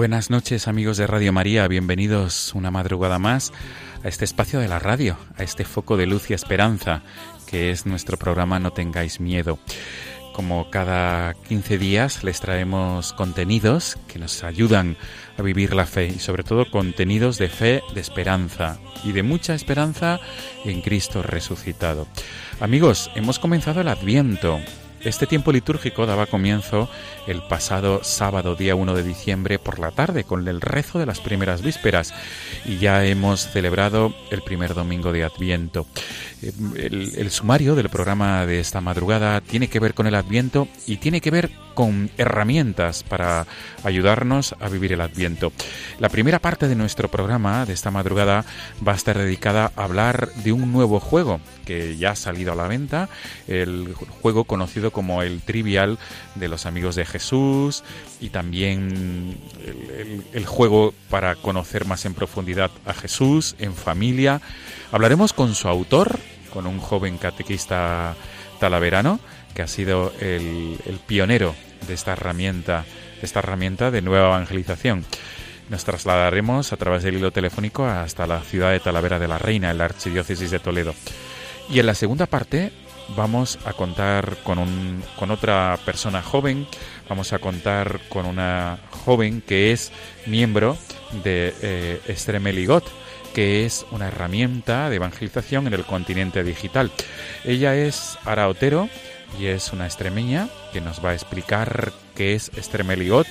Buenas noches amigos de Radio María, bienvenidos una madrugada más a este espacio de la radio, a este foco de luz y esperanza que es nuestro programa No tengáis miedo. Como cada 15 días les traemos contenidos que nos ayudan a vivir la fe y sobre todo contenidos de fe, de esperanza y de mucha esperanza en Cristo resucitado. Amigos, hemos comenzado el Adviento, este tiempo litúrgico daba comienzo el pasado sábado día 1 de diciembre por la tarde con el rezo de las primeras vísperas y ya hemos celebrado el primer domingo de Adviento. Eh, El, el sumario del programa de esta madrugada tiene que ver con el Adviento y tiene que ver con herramientas para ayudarnos a vivir el Adviento. La primera parte de nuestro programa de esta madrugada va a estar dedicada a hablar de un nuevo juego que ya ha salido a la venta, el juego conocido como el Trivial de los amigos de Jesús y también el, juego para conocer más en profundidad a Jesús en familia. Hablaremos con su autor, con un joven catequista talaverano que ha sido el, el pionero de esta herramienta, de esta herramienta de nueva evangelización. Nos trasladaremos a través del hilo telefónico hasta la ciudad de Talavera de la Reina, en la archidiócesis de Toledo. Y en la segunda parte vamos a contar con, un, con otra persona joven, vamos a contar con una joven que es miembro de eh, Estremeligot, que es una herramienta de evangelización en el continente digital. Ella es Ara Otero y es una extremeña que nos va a explicar qué es Estremeligot,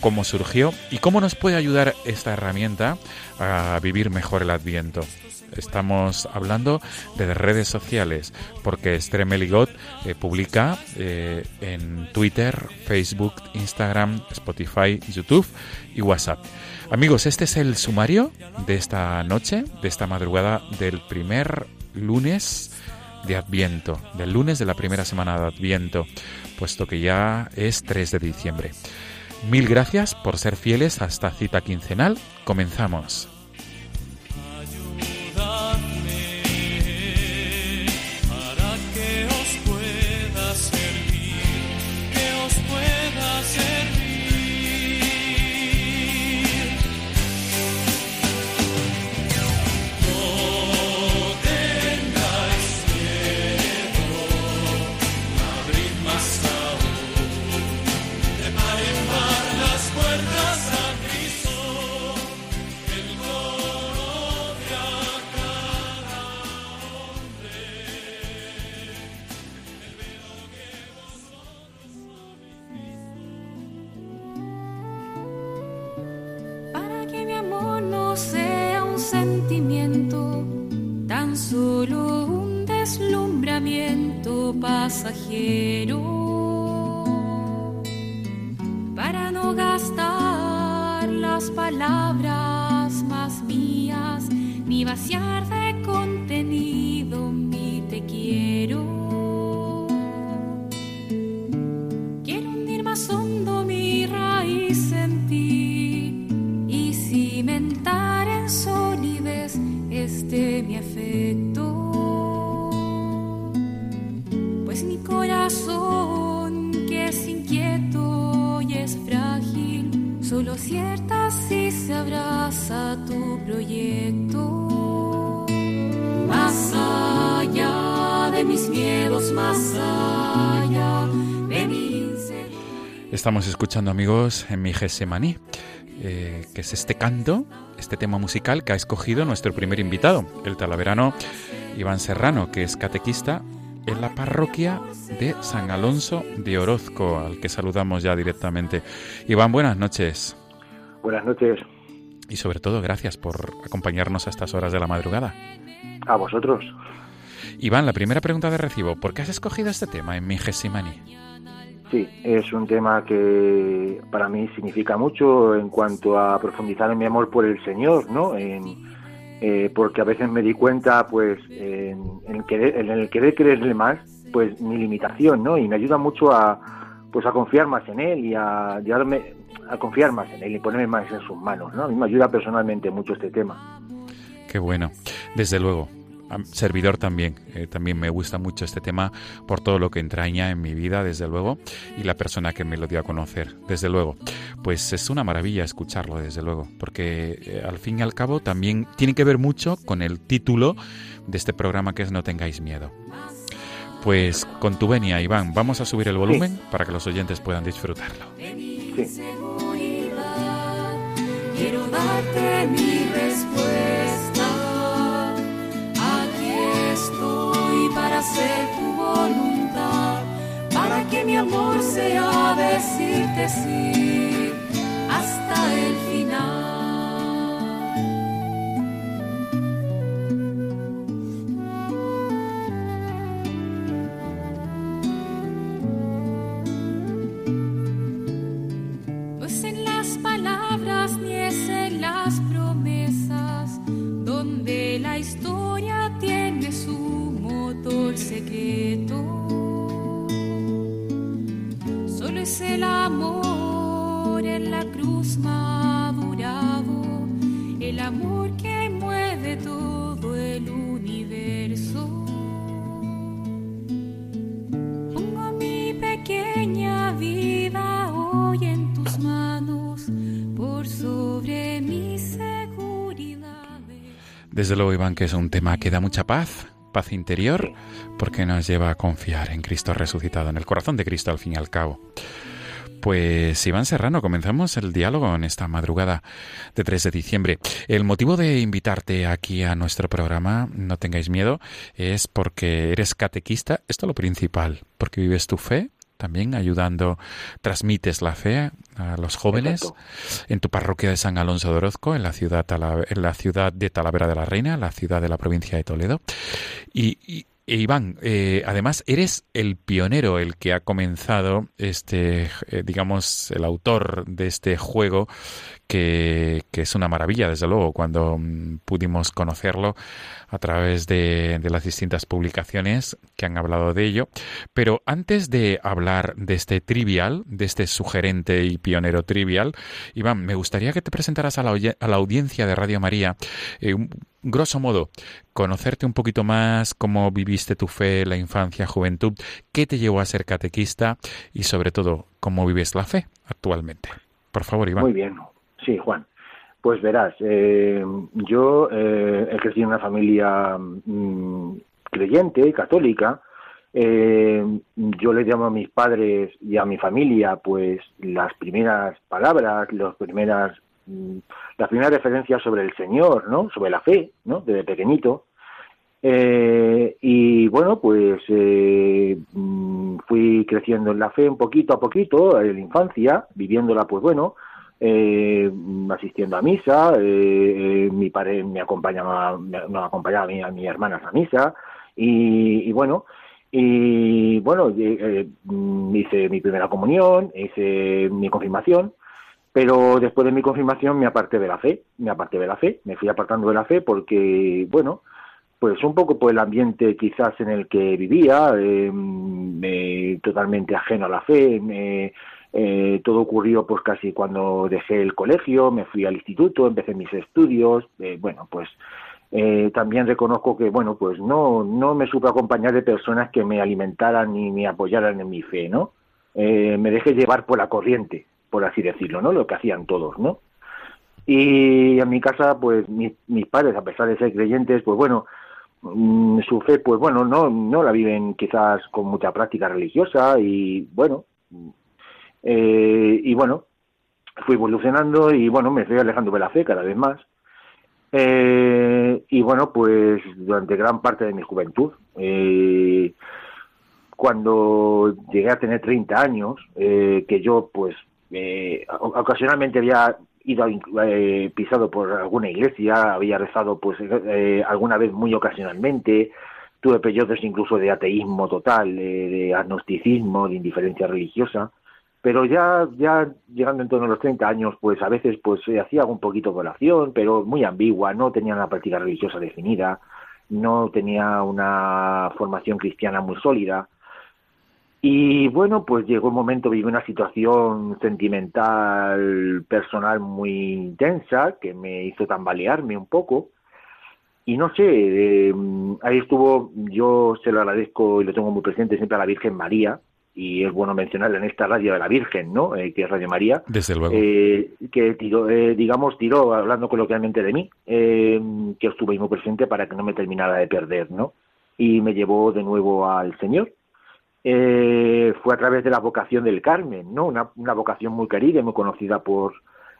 cómo surgió y cómo nos puede ayudar esta herramienta a vivir mejor el Adviento. Estamos hablando de redes sociales, porque Stremeligot eh, publica eh, en Twitter, Facebook, Instagram, Spotify, YouTube y WhatsApp. Amigos, este es el sumario de esta noche, de esta madrugada del primer lunes de Adviento, del lunes de la primera semana de Adviento, puesto que ya es 3 de diciembre. Mil gracias por ser fieles a esta cita quincenal. Comenzamos. Estamos escuchando, amigos, en mi Gesemaní, eh, que es este canto, este tema musical que ha escogido nuestro primer invitado, el talaverano Iván Serrano, que es catequista en la parroquia de San Alonso de Orozco, al que saludamos ya directamente. Iván, buenas noches. Buenas noches Y sobre todo, gracias por acompañarnos a estas horas de la madrugada. a vosotros. Iván, la primera pregunta de recibo, ¿por qué has escogido este tema en mi Gesemaní? Sí, es un tema que para mí significa mucho en cuanto a profundizar en mi amor por el Señor, ¿no? En, eh, porque a veces me di cuenta, pues, en, en el querer, en el querer creerle más, pues mi limitación, ¿no? Y me ayuda mucho a, pues, a confiar más en Él y a llevarme, a confiar más en Él y ponerme más en sus manos, ¿no? A mí me ayuda personalmente mucho este tema. Qué bueno. Desde luego, servidor también. eh, también me gusta mucho este tema por todo lo que entraña en mi vida, desde luego, y la persona que me lo dio a conocer, desde luego. Pues es una maravilla escucharlo, desde luego, porque eh, al fin y al cabo también tiene que ver mucho con el título de este programa que es No tengáis miedo. Pues con tu venia, Iván, vamos a subir el volumen para que los oyentes puedan disfrutarlo. Sí. Quiero darte mi respuesta. Estoy para hacer tu voluntad, para que mi amor sea decirte sí hasta el final. Desde luego, Iván, que es un tema que da mucha paz, paz interior, porque nos lleva a confiar en Cristo resucitado, en el corazón de Cristo al fin y al cabo. Pues Iván Serrano, comenzamos el diálogo en esta madrugada de 3 de diciembre. El motivo de invitarte aquí a nuestro programa, no tengáis miedo, es porque eres catequista, esto es lo principal, porque vives tu fe, también ayudando, transmites la fe a los jóvenes Exacto. en tu parroquia de San Alonso de Orozco, en la ciudad, en la ciudad de Talavera de la Reina, la ciudad de la provincia de Toledo. Y, y- e Iván, eh, además eres el pionero, el que ha comenzado este, eh, digamos, el autor de este juego que, es una maravilla, desde luego, cuando mm, pudimos conocerlo a través de, las distintas publicaciones que han hablado de ello. Pero antes de hablar de este trivial, de este sugerente y pionero trivial, Iván, me gustaría que te presentaras a la, audiencia de Radio María, eh, grosso modo, conocerte un poquito más, cómo viviste tu fe, la infancia, juventud, qué te llevó a ser catequista y sobre todo, cómo vives la fe actualmente. Por favor, Iván. Muy bien. Sí, Juan. Pues verás, eh, yo eh, he crecido en una familia mm, creyente, católica. Eh, yo le llamo a mis padres y a mi familia, pues las primeras palabras, las primeras, mm, las primeras referencias sobre el Señor, ¿no? Sobre la fe, ¿no? Desde pequeñito. Eh, y bueno, pues mm, fui creciendo en la fe un poquito a poquito, en la infancia, viviéndola, pues bueno, eh, mm, asistiendo a misa, eh, eh, mi padre me acompañaba, nos acompañaba a mí, a mis hermanas a misa, y, y bueno, y bueno, eh, eh, mm, hice mi primera comunión, hice mi confirmación, pero después de mi confirmación me aparté de la fe, me aparté de la fe, me fui apartando de la fe porque, bueno, pues un poco por el ambiente quizás en el que vivía, eh, me- totalmente ajeno a la fe, me- eh, todo ocurrió pues casi cuando dejé el colegio, me fui al instituto, empecé mis estudios, eh, bueno, pues Eh, también reconozco que, bueno, pues no, no me supe acompañar de personas que me alimentaran ni me apoyaran en mi fe, ¿no? Eh, me dejé llevar por la corriente, por así decirlo, ¿no? Lo que hacían todos, ¿no? Y en mi casa, pues mis, mis padres, a pesar de ser creyentes, pues bueno, mm, su fe, pues bueno, no, no la viven quizás con mucha práctica religiosa y bueno, eh, y bueno, fui evolucionando y bueno, me fui alejando de la fe cada vez más. Eh, y bueno, pues durante gran parte de mi juventud, eh, cuando llegué a tener 30 años, eh, que yo pues eh, ocasionalmente había ido eh, pisado por alguna iglesia, había rezado pues eh, alguna vez muy ocasionalmente, tuve periodos incluso de ateísmo total, eh, de agnosticismo, de indiferencia religiosa, pero ya ya llegando en torno a los 30 años, pues a veces pues se hacía un poquito de oración, pero muy ambigua, no tenía una práctica religiosa definida, no tenía una formación cristiana muy sólida. Y bueno, pues llegó un momento, viví una situación sentimental, personal muy intensa, que me hizo tambalearme un poco. Y no sé, eh, ahí estuvo, yo se lo agradezco y lo tengo muy presente siempre a la Virgen María, y es bueno mencionarla en esta radio de la Virgen, ¿no? Eh, que es Radio María. Desde luego. Eh, que tiró, eh, digamos, tiró, hablando coloquialmente de mí, eh, que estuve ahí muy presente para que no me terminara de perder, ¿no? Y me llevó de nuevo al Señor. Eh, fue a través de la vocación del Carmen, ¿no? Una, una vocación muy querida y muy conocida por,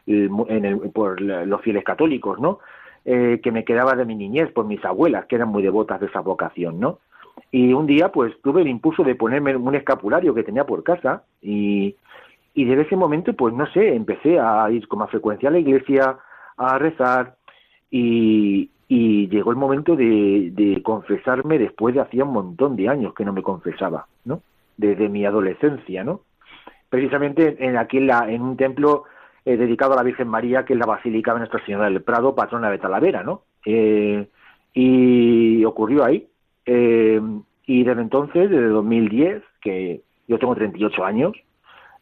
en el- por los fieles católicos, ¿no? Que me quedaba de mi niñez por mis abuelas, que eran muy devotas de esa vocación, ¿no? Y un día, pues, tuve el impulso de ponerme un escapulario que tenía por casa y, y desde ese momento, pues, no sé, empecé a ir con más frecuencia a la iglesia, a rezar y, y llegó el momento de, de confesarme después de hacía un montón de años que no me confesaba, ¿no? Desde mi adolescencia, ¿no? Precisamente en aquí en, la, en un templo eh, dedicado a la Virgen María, que es la Basílica de Nuestra Señora del Prado, patrona de Talavera, ¿no? Eh, y ocurrió ahí. Eh, y desde entonces, desde 2010, que yo tengo 38 años,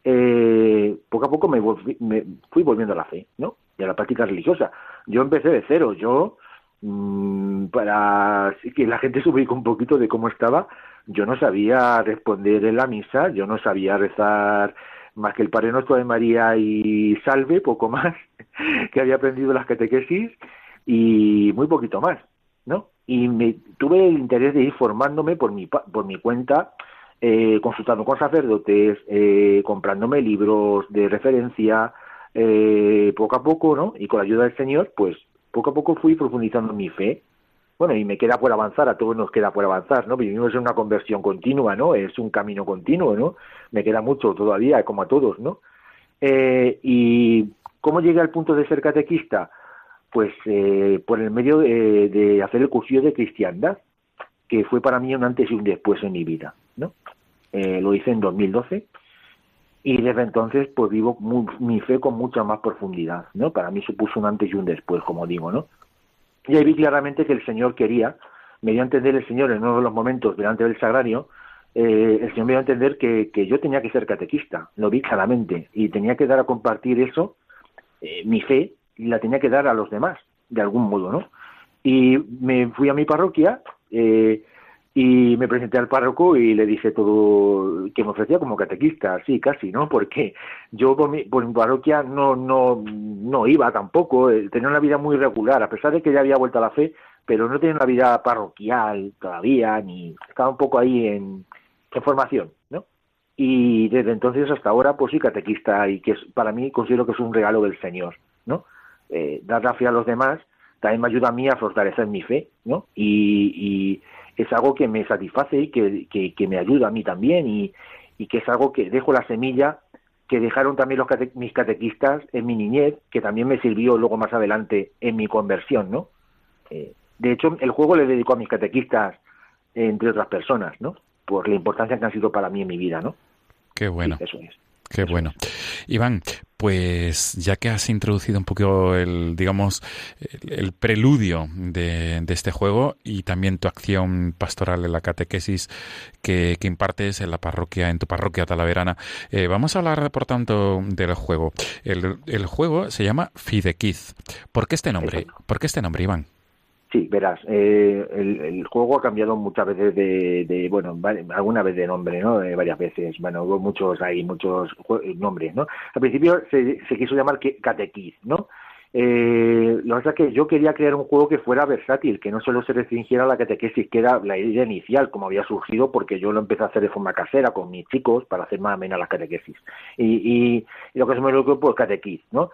eh, poco a poco me, volví- me fui volviendo a la fe, ¿no? Y a la práctica religiosa. Yo empecé de cero, yo, mm, para que la gente se ubique un poquito de cómo estaba, yo no sabía responder en la misa, yo no sabía rezar más que el Padre Nuestro de María y Salve, poco más, que había aprendido las catequesis y muy poquito más, ¿no? Y me tuve el interés de ir formándome por mi, por mi cuenta, eh, consultando con sacerdotes, eh, comprándome libros de referencia, eh, poco a poco, ¿no? Y con la ayuda del Señor, pues poco a poco fui profundizando mi fe. Bueno, y me queda por avanzar, a todos nos queda por avanzar, ¿no? Vivimos en una conversión continua, ¿no? Es un camino continuo, ¿no? Me queda mucho todavía, como a todos, ¿no? Eh, ¿Y cómo llegué al punto de ser catequista? Pues eh, por el medio de, de hacer el cursillo de cristiandad, que fue para mí un antes y un después en mi vida, ¿no? Eh, lo hice en 2012 y desde entonces pues vivo mi fe con mucha más profundidad, ¿no? Para mí supuso un antes y un después, como digo, ¿no? Y ahí vi claramente que el Señor quería, me dio a entender el Señor en uno de los momentos delante del sagrario, eh, el Señor me dio a entender que, que yo tenía que ser catequista, lo vi claramente, y tenía que dar a compartir eso, eh, mi fe, y la tenía que dar a los demás, de algún modo, ¿no? Y me fui a mi parroquia, eh, y me presenté al párroco y le dije todo que me ofrecía como catequista, sí, casi, ¿no? Porque yo por mi, parroquia no, no, no iba tampoco, eh, tenía una vida muy regular, a pesar de que ya había vuelto a la fe, pero no tenía una vida parroquial todavía, ni estaba un poco ahí en, en formación, ¿no? Y desde entonces hasta ahora, pues soy catequista y que es, para mí considero que es un regalo del Señor, ¿no? Eh, dar la fe a los demás también me ayuda a mí a fortalecer mi fe, ¿no? Y, y es algo que me satisface y que, que, que me ayuda a mí también y, y que es algo que dejo la semilla que dejaron también los cate- mis catequistas en mi niñez, que también me sirvió luego más adelante en mi conversión, ¿no? Eh, de hecho, el juego le dedico a mis catequistas, entre otras personas, ¿no? Por la importancia que han sido para mí en mi vida, ¿no? Qué bueno. Sí, eso es. Qué bueno. Iván, pues ya que has introducido un poco el, digamos, el, el preludio de, de este juego y también tu acción pastoral en la catequesis que, que impartes en la parroquia, en tu parroquia talaverana, eh, vamos a hablar, por tanto, del juego. El, el juego se llama Fidequiz. ¿Por qué este nombre? Exacto. ¿Por qué este nombre, Iván? Sí, verás, eh, el, juego ha cambiado muchas veces de, de, bueno, alguna vez de nombre, ¿no? Eh, varias veces. Bueno, hubo muchos ahí, muchos nombres, ¿no? Al principio se, se quiso llamar Catequiz, ¿no? Eh, lo que pasa es que yo quería crear un juego que fuera versátil, que no solo se restringiera a la catequesis, que era la idea inicial, como había surgido, porque yo lo empecé a hacer de forma casera con mis chicos para hacer más amena las catequesis. Y, y, y lo que se me ocurrió, pues catequiz, ¿no?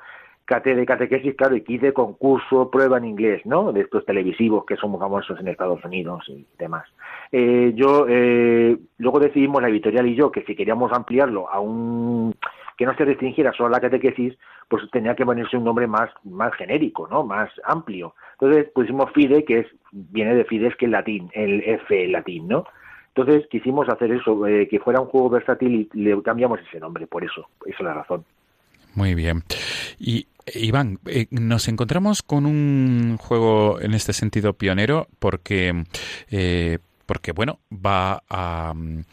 Cate de catequesis, claro, y quiz de concurso, prueba en inglés, ¿no? De estos televisivos que son muy famosos en Estados Unidos y demás. Eh, yo, eh, luego decidimos la editorial y yo que si queríamos ampliarlo a un que no se restringiera solo a la catequesis, pues tenía que ponerse un nombre más, más genérico, ¿no? Más amplio. Entonces pusimos FIDE, que es, viene de Fides, que es latín, el F latín, ¿no? Entonces quisimos hacer eso, eh, que fuera un juego versátil y le cambiamos ese nombre, por eso, esa es la razón. Muy bien. Y Iván, eh, nos encontramos con un juego en este sentido pionero porque, eh, porque bueno, va a mm,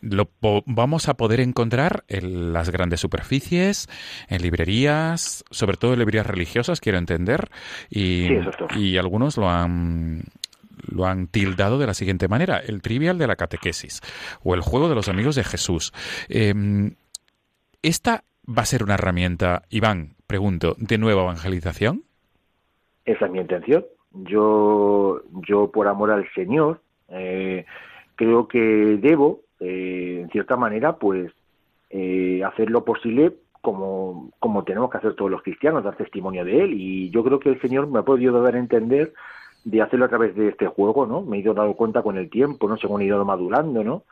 lo vamos a poder encontrar en las grandes superficies, en librerías, sobre todo en librerías religiosas, quiero entender, y, Sí, y algunos lo han lo han tildado de la siguiente manera, el trivial de la catequesis o el juego de los amigos de Jesús. Em, ¿Esta va a ser una herramienta, Iván, pregunto, de nueva evangelización? Esa es mi intención. Yo, yo por amor al Señor, eh, creo que debo, eh, en cierta manera, pues eh, hacer lo posible como, como tenemos que hacer todos los cristianos, dar testimonio de Él. Y yo creo que el Señor me ha podido dar a entender de hacerlo a través de este juego, ¿no? Me he ido dando cuenta con el tiempo, ¿no? Según he ido madurando, ¿no?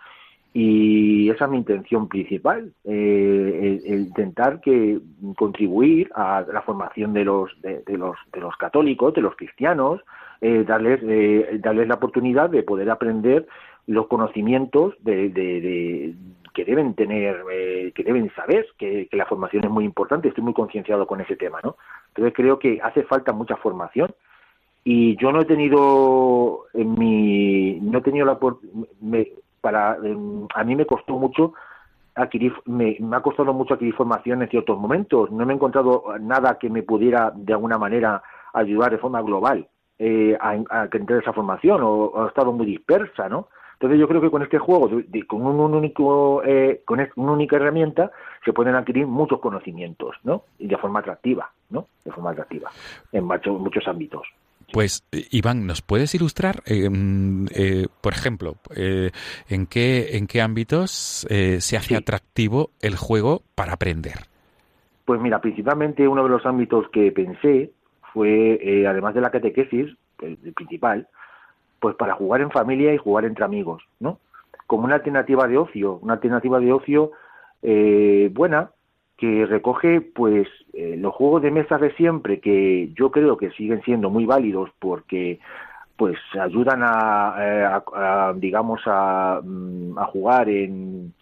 Y esa es mi intención principal, eh, intentar que contribuir a la formación de los de, los de los católicos, de los cristianos, eh, darles eh, darles la oportunidad de poder aprender los conocimientos de, de- que deben tener, eh, que deben saber, que, la formación es muy importante. Estoy muy concienciado con ese tema, ¿no? Entonces creo que hace falta mucha formación y yo no he tenido en mi no he tenido la me- para em, a mí me costó mucho adquirir me, ha costado mucho adquirir formación en ciertos momentos. No me he encontrado nada que me pudiera de alguna manera ayudar de forma global eh, a, a entre esa formación o, ha estado muy dispersa no entonces yo creo que con este juego con un, único eh, con una única herramienta se pueden adquirir muchos conocimientos no y de forma atractiva no de forma atractiva en muchos ámbitos Pues, eh, Iván, ¿nos puedes ilustrar, eh, mm, eh, por ejemplo, eh, en qué en qué ámbitos eh, se hace Sí. atractivo el juego para aprender? Pues mira, principalmente uno de los ámbitos que pensé fue, además de la catequesis, el, el principal, pues para jugar en familia y jugar entre amigos, ¿no? Como una alternativa de ocio, una alternativa de ocio eh, buena que recoge pues eh, los juegos de mesa de siempre que yo creo que siguen siendo muy válidos porque pues ayudan a, eh, a- digamos a, mm, a jugar en,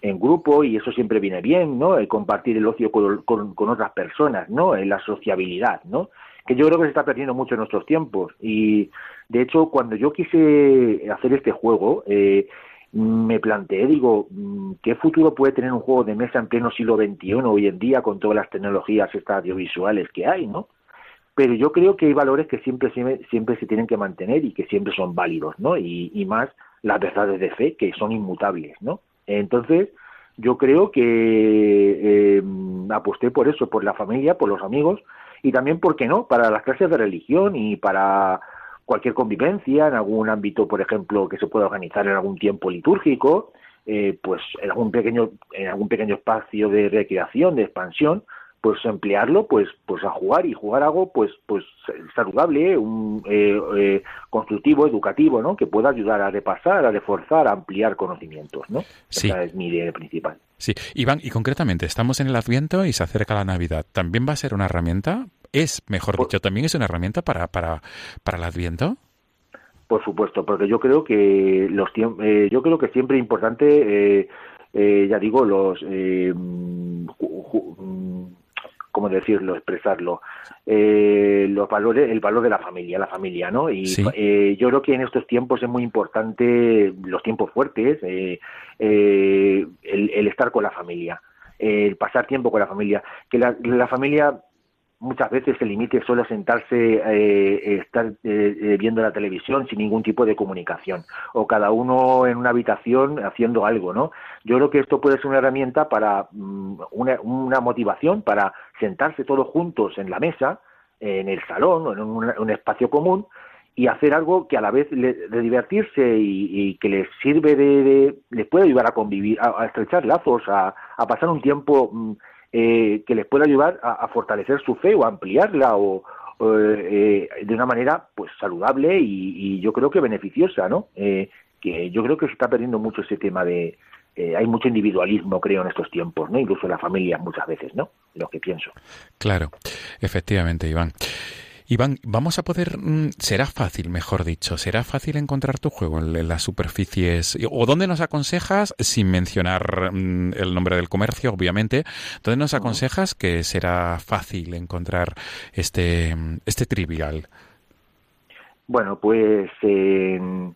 en grupo y eso siempre viene bien, ¿no? El compartir el ocio con, con- con otras personas, ¿no? La sociabilidad, ¿no? Que yo creo que se está perdiendo mucho en nuestros tiempos y de hecho cuando yo quise hacer este juego eh, me planteé, digo, mm, ¿qué futuro puede tener un juego de mesa en pleno siglo XXI hoy en día con todas las tecnologías estas audiovisuales que hay, ¿no? Pero yo creo que hay valores que siempre, siempre, siempre se tienen que mantener y que siempre son válidos, ¿no? Y, y más las verdades de fe, que son inmutables, ¿no? Entonces, yo creo que eh, aposté por eso, por la familia, por los amigos y también, ¿por qué no?, para las clases de religión y para cualquier convivencia en algún ámbito, por ejemplo, que se pueda organizar en algún tiempo litúrgico, eh, pues en algún pequeño en algún pequeño espacio de recreación, de expansión, pues emplearlo pues pues a jugar y jugar algo pues pues saludable un eh, eh, constructivo educativo no que pueda ayudar a repasar a reforzar a ampliar conocimientos no Sí. esa es mi idea principal Sí, Iván, y concretamente, estamos en el Adviento y se acerca la Navidad. ¿También va a ser una herramienta? Es, mejor Pues- dicho, también es una herramienta para, para, para el Adviento. Por supuesto, porque yo creo que los eh, yo creo que siempre es importante, eh, eh, ya digo, los, eh, mm, ¿cómo decirlo, expresarlo? Eh, los valores, el valor de la familia, la familia, ¿no? Y Sí. eh, yo creo que en estos tiempos es muy importante, los tiempos fuertes, eh, eh, el, el estar con la familia, el pasar tiempo con la familia, que la, la familia muchas veces se limite solo a sentarse, eh, estar eh, eh, viendo la televisión sin ningún tipo de comunicación, o cada uno en una habitación haciendo algo, ¿no? Yo creo que esto puede ser una herramienta para mm, una, una motivación para sentarse todos juntos en la mesa, en el salón o en un, espacio común y hacer algo que a la vez le, de divertirse y, que les sirve de, les puede ayudar a convivir, a, a estrechar lazos, a, a, pasar un tiempo mm, eh, que les pueda ayudar a, fortalecer su fe o a ampliarla o, eh, de una manera pues saludable y, yo creo que beneficiosa, ¿no? Eh, que yo creo que se está perdiendo mucho ese tema de eh, hay mucho individualismo, creo, en estos tiempos, ¿no? Incluso en la familia muchas veces, ¿no? Lo que pienso. Claro, efectivamente, Iván. Iván, vamos a poder, mm, será fácil, mejor dicho, será fácil encontrar tu juego en, las superficies, o dónde nos aconsejas, sin mencionar mm, el nombre del comercio, obviamente, dónde nos aconsejas que será fácil encontrar este, este trivial. Bueno, pues en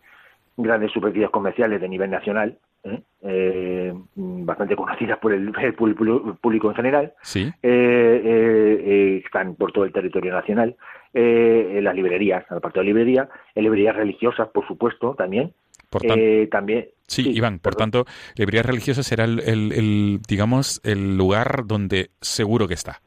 grandes superficies comerciales de nivel nacional, ¿eh? Eh, bastante conocidas por el, el, público en general, ¿Sí? eh, están por todo el territorio nacional, en las librerías, aparte de librería, en librerías religiosas, por supuesto, también. Por tanto, también sí, sí, Iván, por perdón. tanto, librerías religiosas será el, el, el, digamos, el lugar donde seguro que está.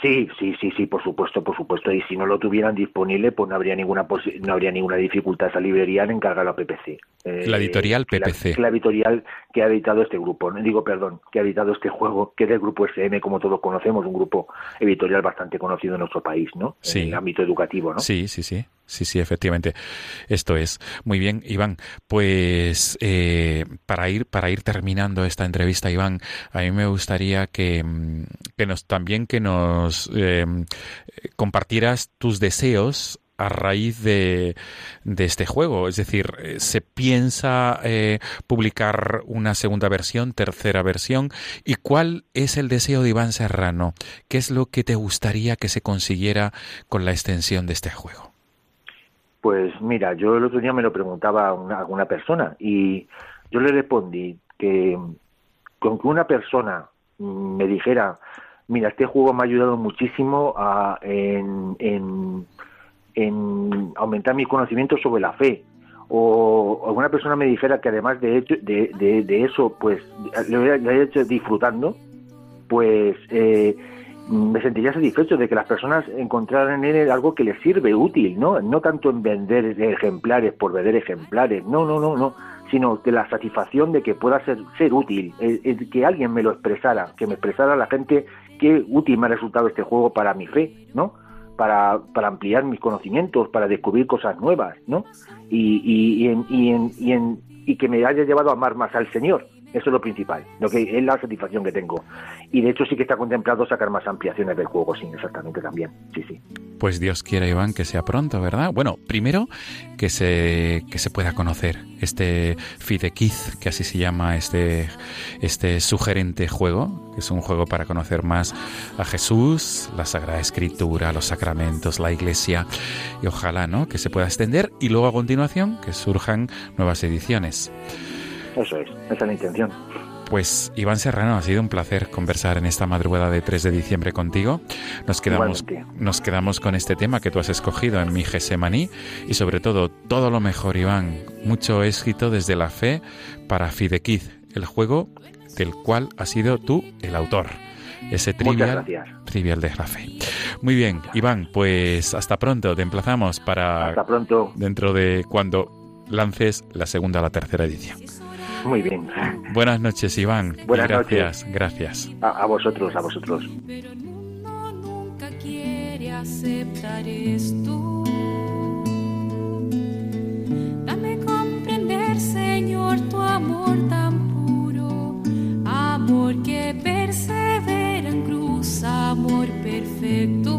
Sí, sí, sí, sí, por supuesto, por supuesto. Y si no lo tuvieran disponible, pues no habría ninguna no habría ninguna dificultad esa librería en encargarlo a PPC. Eh, la editorial PPC. La, la, editorial que ha editado este grupo, no digo perdón, que ha editado este juego, que es del grupo SM, como todos conocemos, un grupo editorial bastante conocido en nuestro país, ¿no? Sí. En el ámbito educativo, ¿no? Sí, sí, sí. Sí, sí, efectivamente. Esto es. Muy bien, Iván. Pues eh, para ir para ir terminando esta entrevista, Iván, a mí me gustaría que, que nos también que nos eh, compartieras tus deseos a raíz de, de, este juego. Es decir, se piensa eh, publicar una segunda versión, tercera versión. ¿Y cuál es el deseo de Iván Serrano? ¿Qué es lo que te gustaría que se consiguiera con la extensión de este juego? Pues mira, yo el otro día me lo preguntaba a una, a una persona y yo le respondí que con que una persona me dijera, mira, este juego me ha ayudado muchísimo a, en, en, en aumentar mi conocimiento sobre la fe, o alguna persona me dijera que además de eso, pues lo haya hecho disfrutando, pues eh, me sentiría satisfecho de que las personas encontraran en él algo que les sirve, útil, ¿no? No tanto en vender ejemplares por vender ejemplares, no, no, no, no, sino de la satisfacción de que pueda ser, ser útil, el, que alguien me lo expresara, que me expresara la gente qué útil me ha resultado este juego para mi fe, ¿no? Para, para ampliar mis conocimientos, para descubrir cosas nuevas, ¿no? Y, y, y, en, y, en, y, en, y que me haya llevado a amar más al Señor, eso es lo principal, lo que es la satisfacción que tengo. Y de hecho sí que está contemplado sacar más ampliaciones del juego, sí, exactamente también. Sí, sí. Pues Dios quiera, Iván, que sea pronto, ¿verdad? Bueno, primero que se, que se pueda conocer este Fidequiz, que así se llama este, este sugerente juego, que es un juego para conocer más a Jesús, la Sagrada Escritura, los sacramentos, la Iglesia, y ojalá, ¿no? Que se pueda extender y luego a continuación que surjan nuevas ediciones. Eso es, esa es la intención. Pues Iván Serrano, ha sido un placer conversar en esta madrugada de 3 de diciembre contigo. Nos quedamos, nos quedamos con este tema que tú has escogido en mi Gesemaní y sobre todo todo lo mejor, Iván. Mucho éxito desde la fe para Fidequiz, el juego del cual has sido tú el autor. Ese trivial, trivial de la fe. Muy bien, Iván, pues hasta pronto. Te emplazamos para hasta pronto. dentro de cuando lances la segunda o la tercera edición. Muy bien. Buenas noches, Iván. Buenas gracias, noches. gracias. A, a, vosotros, a vosotros. Pero uno nunca quiere aceptar esto. Dame comprender, Señor, tu amor tan puro, amor que persevera en cruz, amor perfecto.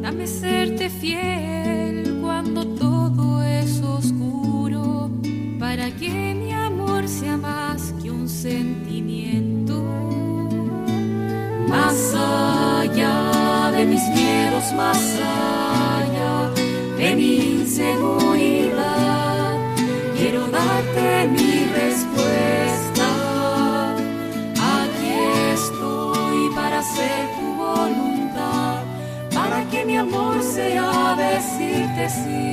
Dame serte fiel para que mi amor sea más que un sentimiento. Más allá de mis miedos, más allá de mi inseguridad, quiero darte mi respuesta. Aquí estoy para hacer tu voluntad, para que mi amor sea decirte sí.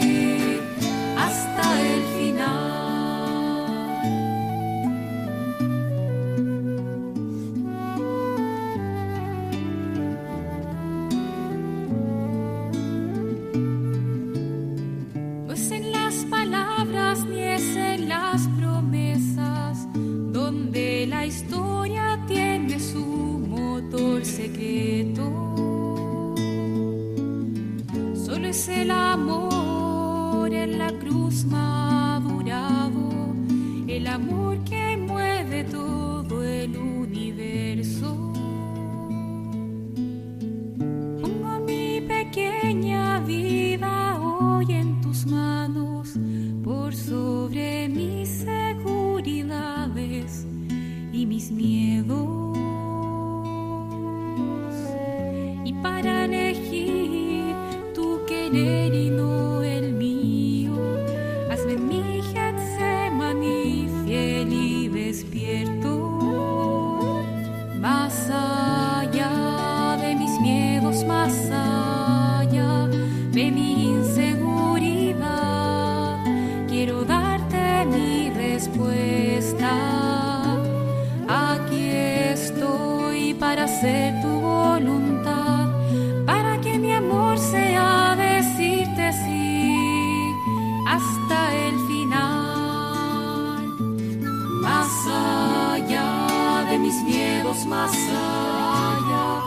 Mis miedos, más allá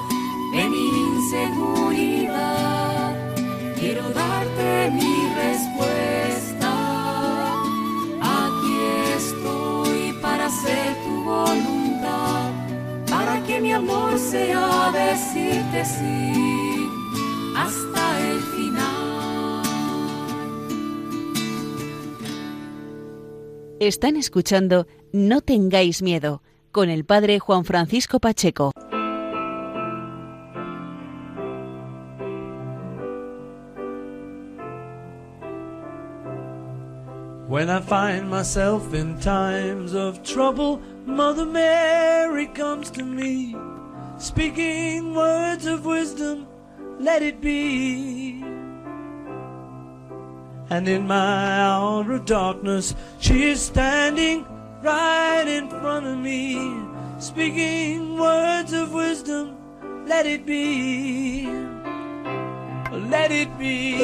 de mi inseguridad. Quiero darte mi respuesta. Aquí estoy para hacer tu voluntad, para que mi amor sea decirte sí hasta el final. Están escuchando No tengáis miedo con el padre Juan Francisco Pacheco. When I find myself in times of trouble, Mother Mary comes to me, speaking words of wisdom, let it be. And in my hour of darkness, she is standing right in front of me, speaking words of wisdom, let it be. Let it be,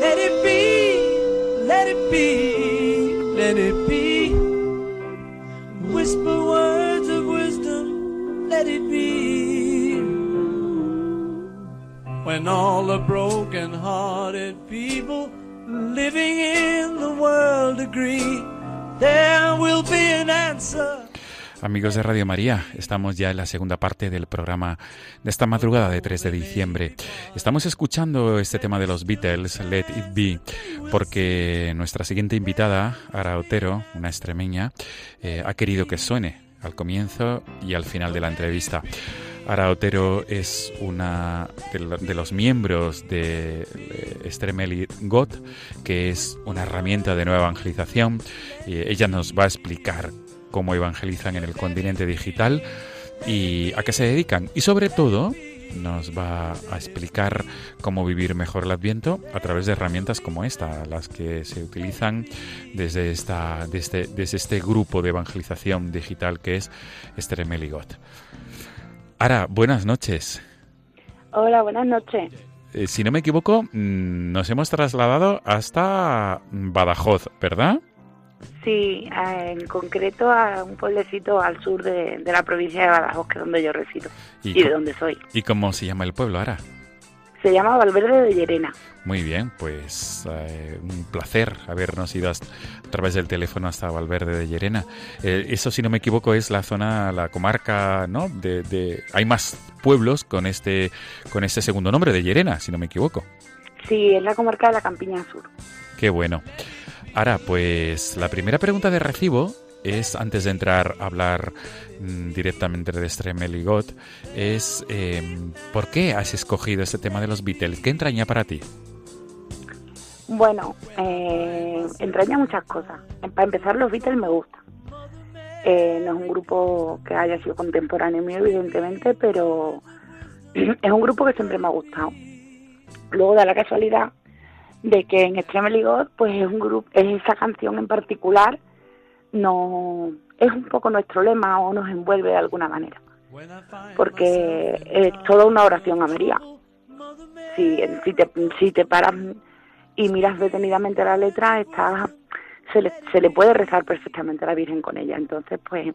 let it be, let it be, let it be. Whisper words of wisdom, let it be. When all the broken hearted people living in the world agree, there will be an answer. Amigos de Radio María, estamos ya en la segunda parte del programa de esta madrugada de 3 de diciembre. Estamos escuchando este tema de los Beatles, Let It Be, porque nuestra siguiente invitada, Ara Otero, una extremeña, eh, ha querido que suene al comienzo y al final de la entrevista. Ara Otero es una de, lo- de los miembros de Extremely God, que es una herramienta de nueva evangelización. Ella nos va a explicar cómo evangelizan en el continente digital y a qué se dedican. Y sobre todo nos va a explicar cómo vivir mejor el Adviento a través de herramientas como esta, las que se utilizan desde, esta, desde, desde este grupo de evangelización digital que es Estremeligot. Ara, buenas noches. Hola, buenas noches. Eh, si no me equivoco, mm, nos hemos trasladado hasta Badajoz, ¿verdad? Sí, en concreto a un pueblecito al sur de, de la provincia de Badajoz, que es donde yo resido ¿Y, y de donde soy. ¿Y cómo se llama el pueblo, Ara? Se llama Valverde de Llerena. Muy bien, pues eh, un placer habernos ido hasta- a través del teléfono hasta Valverde de Llerena. Eh, eso, si no me equivoco, es la zona, la comarca, ¿no? De, de- hay más pueblos con este, con este segundo nombre de Llerena, si no me equivoco. Sí, es la comarca de la Campiña Sur. Qué bueno. Ahora, pues la primera pregunta de recibo es, antes de entrar a hablar mm, directamente de Stremel y God, es eh, ¿por qué has escogido este tema de los Beatles? ¿Qué entraña para ti? Bueno, eh, entraña muchas cosas. Para empezar, los Beatles me gustan. Eh, no es un grupo que haya sido contemporáneo mío, evidentemente, pero es un grupo que siempre me ha gustado. Luego da la casualidad de que en Extremely God pues es un grupo, es esa canción en particular, no es un poco nuestro lema o nos envuelve de alguna manera, porque es toda una oración a si, te, si te paras y miras detenidamente la letra, está, se, le, se le puede rezar perfectamente a la Virgen con ella. Entonces, pues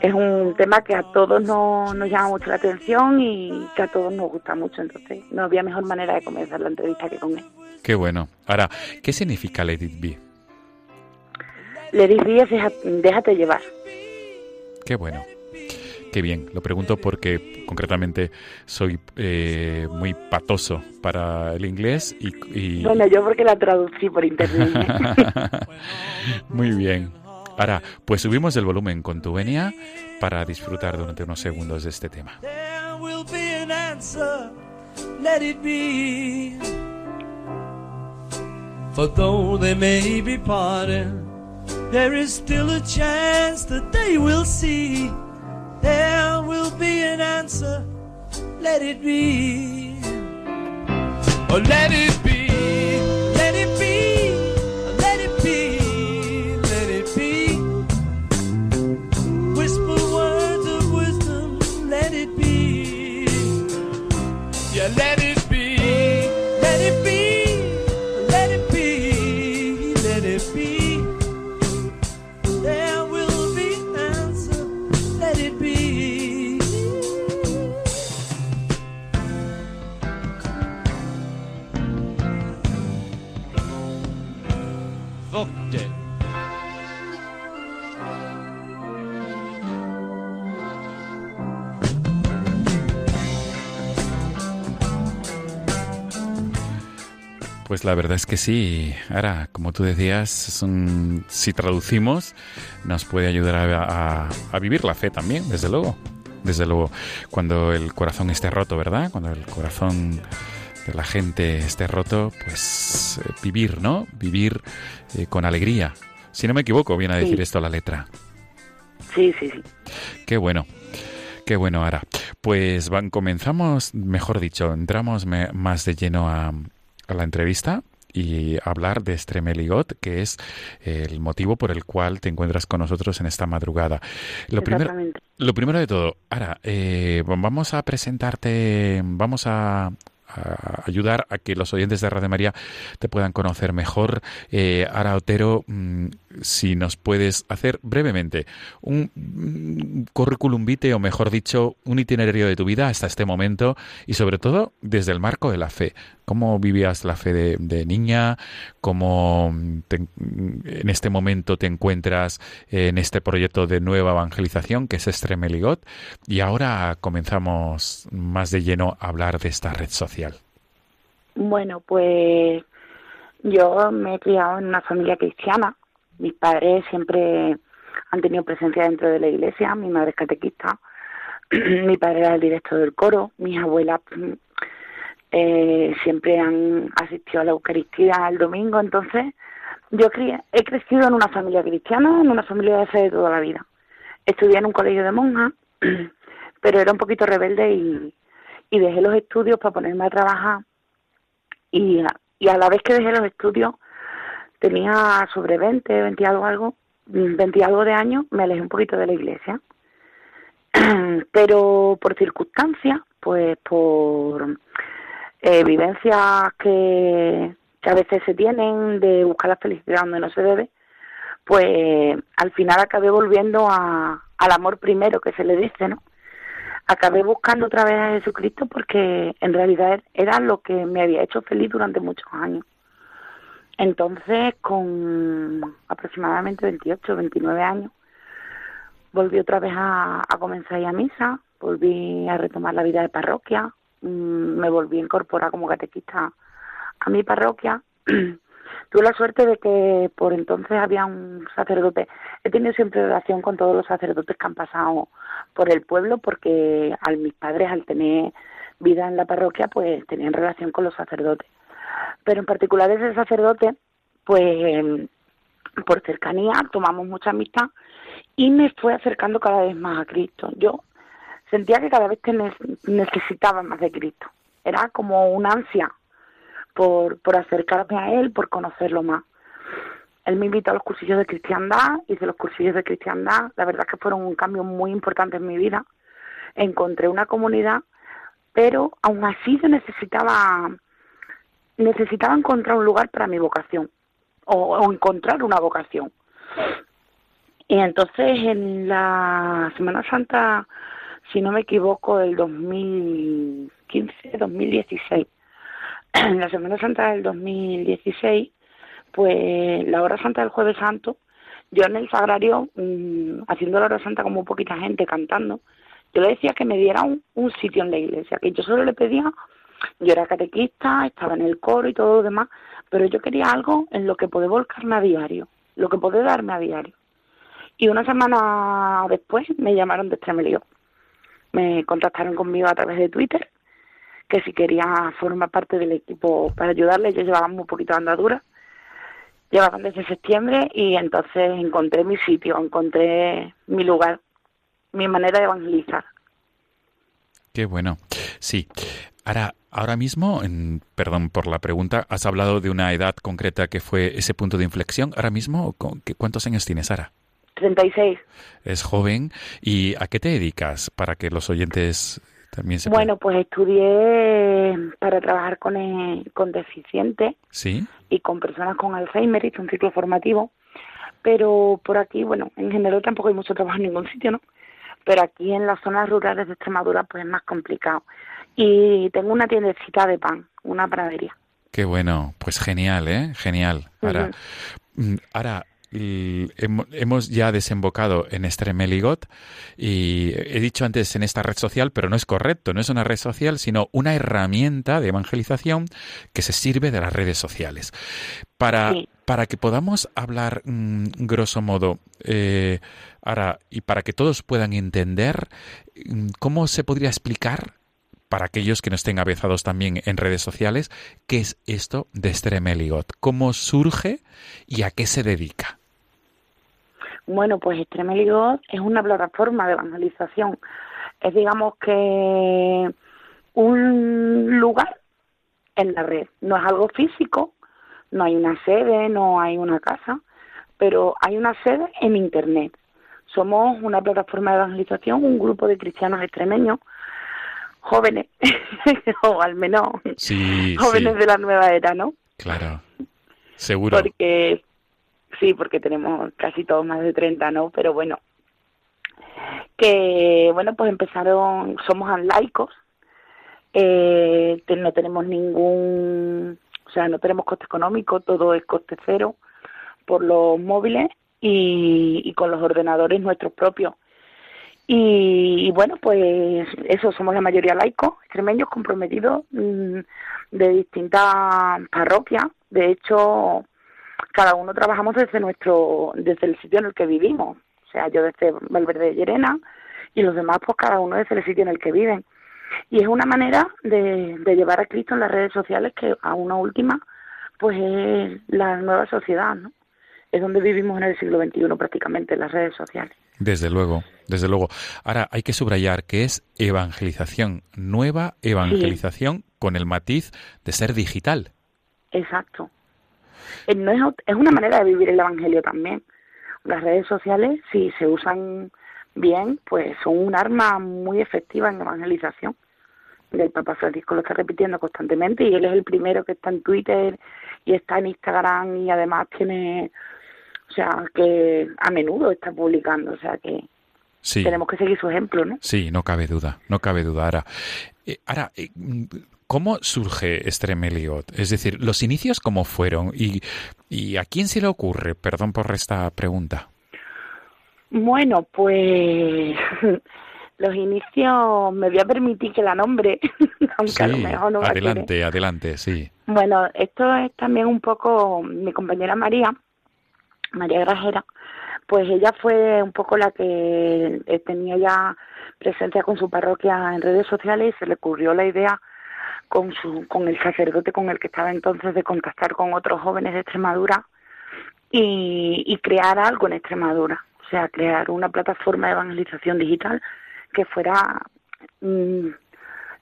es un tema que a todos nos, nos llama mucho la atención y que a todos nos gusta mucho. Entonces, no había mejor manera de comenzar la entrevista que con él. Qué bueno. Ahora, ¿qué significa Let It Be? Let It Be es déjate llevar. Qué bueno. Qué bien. Lo pregunto porque concretamente soy eh, muy patoso para el inglés y, y... Bueno, yo porque la traducí por internet. muy bien. Ahora, pues subimos el volumen con tu venia para disfrutar durante unos segundos de este tema. There will be an answer, let it be. For though they may be parted, there is still a chance that they will see. There will be an answer, let it be. Oh, let it be, Pues la verdad es que sí. Ahora, como tú decías, es un- si traducimos, nos puede ayudar a, a- a vivir la fe también, desde luego. Desde luego, cuando el corazón esté roto, ¿verdad? Cuando el corazón de la gente esté roto, pues eh, vivir, ¿no? Vivir eh, con alegría. Si no me equivoco, viene a decir Sí. esto la letra. Sí, sí, sí. Qué bueno. Qué bueno, Ara. Pues van, comenzamos, mejor dicho, entramos me- más de lleno a, a la entrevista y hablar de Stremeligot, que es el motivo por el cual te encuentras con nosotros en esta madrugada. Lo primero, lo primero de todo, Ara, eh, vamos a presentarte, vamos a, a ayudar a que los oyentes de Radio María te puedan conocer mejor. Eh, Ara Otero, mm, si nos puedes hacer brevemente un currículum vitae, o mejor dicho, un itinerario de tu vida hasta este momento y sobre todo desde el marco de la fe. ¿Cómo vivías la fe de, niña? ¿Cómo en este momento te encuentras en este proyecto de nueva evangelización que es Estremeligot? Y ahora comenzamos más de lleno a hablar de esta red social. Bueno, pues yo me he criado en una familia cristiana. Mis padres siempre han tenido presencia dentro de la iglesia. Mi madre es catequista. Mi padre era el director del coro. Mis abuelas mm, eh, siempre han asistido a la Eucaristía el domingo. Entonces, yo he crecido en una familia cristiana, en una familia de fe de toda la vida. Estudié en un colegio de monjas, pero era un poquito rebelde y, dejé los estudios para ponerme a trabajar y a la vez que dejé los estudios tenía sobre 20, 20 y algo, algo, 20 y algo de años, me alejé un poquito de la iglesia. Pero por circunstancias, pues por eh, vivencias que, que a veces se tienen de buscar la felicidad donde no se debe, pues al final acabé volviendo a, al amor primero que se le dice, ¿no? acabé buscando otra vez a Jesucristo porque en realidad era lo que me había hecho feliz durante muchos años. Entonces, con aproximadamente 28, 29 años, volví otra vez a, comenzar a a misa, volví a retomar la vida de parroquia, mm, me volví a incorporar como catequista a mi parroquia. Tuve la suerte de que por entonces había un sacerdote. He tenido siempre relación con todos los sacerdotes que han pasado por el pueblo porque a mis padres al tener vida en la parroquia pues tenían relación con los sacerdotes. Pero en particular ese sacerdote pues em, por cercanía tomamos mucha amistad y me fue acercando cada vez más a Cristo. Yo sentía que cada vez que ne- necesitaba más de Cristo. Era como una ansia por, por acercarme a él, por conocerlo más. Él me invitó a los cursillos de cristiandad, hice los cursillos de cristiandad, la verdad es que fueron un cambio muy importante en mi vida. Encontré una comunidad, pero aún así yo necesitaba, necesitaba encontrar un lugar para mi vocación, o, encontrar una vocación. Y entonces en la Semana Santa, si no me equivoco, del 2015, 2016, en la Semana Santa del 2016, pues la hora santa del Jueves Santo, yo en el sagrario, mm, haciendo la hora santa como poquita gente cantando, yo le decía que me diera un sitio en la iglesia, que yo solo le pedía, yo era catequista, estaba en el coro y todo lo demás, pero yo quería algo en lo que poder volcarme a diario, lo que poder darme a diario. Y una semana después me llamaron de Extremelio. Me contactaron conmigo a través de Twitter, que si quería formar parte del equipo para ayudarles, yo llevaba muy poquito de andadura. Llevaban desde septiembre y entonces encontré mi sitio, encontré mi lugar, mi manera de evangelizar. Qué bueno. Sí. Ahora, ahora mismo, en, perdón por la pregunta, has hablado de una edad concreta que fue ese punto de inflexión. Ahora mismo, ¿cuántos años tienes, Sara? 36. Es joven. ¿Y a qué te dedicas para que los oyentes también se Bueno, pues estudié para trabajar con, eh, con deficientes ¿Sí? y con personas con Alzheimer, hice un ciclo formativo, pero por aquí, bueno, en general tampoco hay mucho trabajo en ningún sitio, ¿no? Pero aquí en las zonas rurales de Extremadura pues es más complicado. Y tengo una tiendecita de pan, una panadería. Qué bueno, pues genial, ¿eh? Genial. Ahora, mm, ahora y hemos ya desembocado en Estremeligot y he dicho antes en esta red social, pero no es correcto, no es una red social, sino una herramienta de evangelización que se sirve de las redes sociales. Para, para que podamos hablar mm, grosso modo, eh, ahora, y para que todos puedan entender, mm, ¿cómo se podría explicar para aquellos que no estén avezados también en redes sociales, ¿qué es esto de Stremeligot? ¿Cómo surge y a qué se dedica? Bueno, pues Stremeligot es una plataforma de evangelización. Es, digamos que, un lugar en la red. No es algo físico, no hay una sede, no hay una casa, pero hay una sede en Internet. Somos una plataforma de evangelización, un grupo de cristianos extremeños jóvenes, o al menos jóvenes de la nueva era, ¿no? Claro, seguro. Porque, sí, porque tenemos casi todos más de 30, ¿no? Pero bueno, que, bueno, pues empezaron, somos laicos, eh, no tenemos ningún, o sea, no tenemos coste económico, todo es coste cero por los móviles y, y con los ordenadores nuestros propios. Y, bueno, pues eso, somos la mayoría laicos, extremeños comprometidos mm, de distintas parroquias. De hecho, cada uno trabajamos desde nuestro, desde el sitio en el que vivimos. O sea, yo desde Valverde de Llerena y los demás, pues cada uno desde el sitio en el que viven. Y es una manera de, de llevar a Cristo en las redes sociales que a una última, pues es la nueva sociedad, ¿no? Es donde vivimos en el siglo XXI prácticamente, en las redes sociales. Desde luego, desde luego. Ahora, hay que subrayar que es evangelización, nueva evangelización con el matiz de ser digital. Exacto. Eh, no es, es una manera de vivir el Evangelio también. Las redes sociales, si se usan bien, pues son un arma muy efectiva en evangelización. El Papa Francisco lo está repitiendo constantemente y él es el primero que está en Twitter y está en Instagram y además tiene o sea, que a menudo está publicando, o sea que tenemos que seguir su ejemplo, ¿no? Sí, no cabe duda, no cabe duda. Ahora, eh, ahora eh, ¿cómo surge Estremeliot? Es decir, los inicios cómo fueron y, y a quién se le ocurre, perdón por esta pregunta. Bueno, pues los inicios me voy a permitir que la nombre, aunque a lo mejor no Adelante, adelante, sí. Bueno, esto es también un poco mi compañera María, María Grajera, pues ella fue un poco la que eh, tenía ya presencia con su parroquia en redes sociales y se le ocurrió la idea con su con el sacerdote con el que estaba entonces de contactar con otros jóvenes de Extremadura y, crear algo en Extremadura, o sea, crear una plataforma de evangelización digital que fuera mm,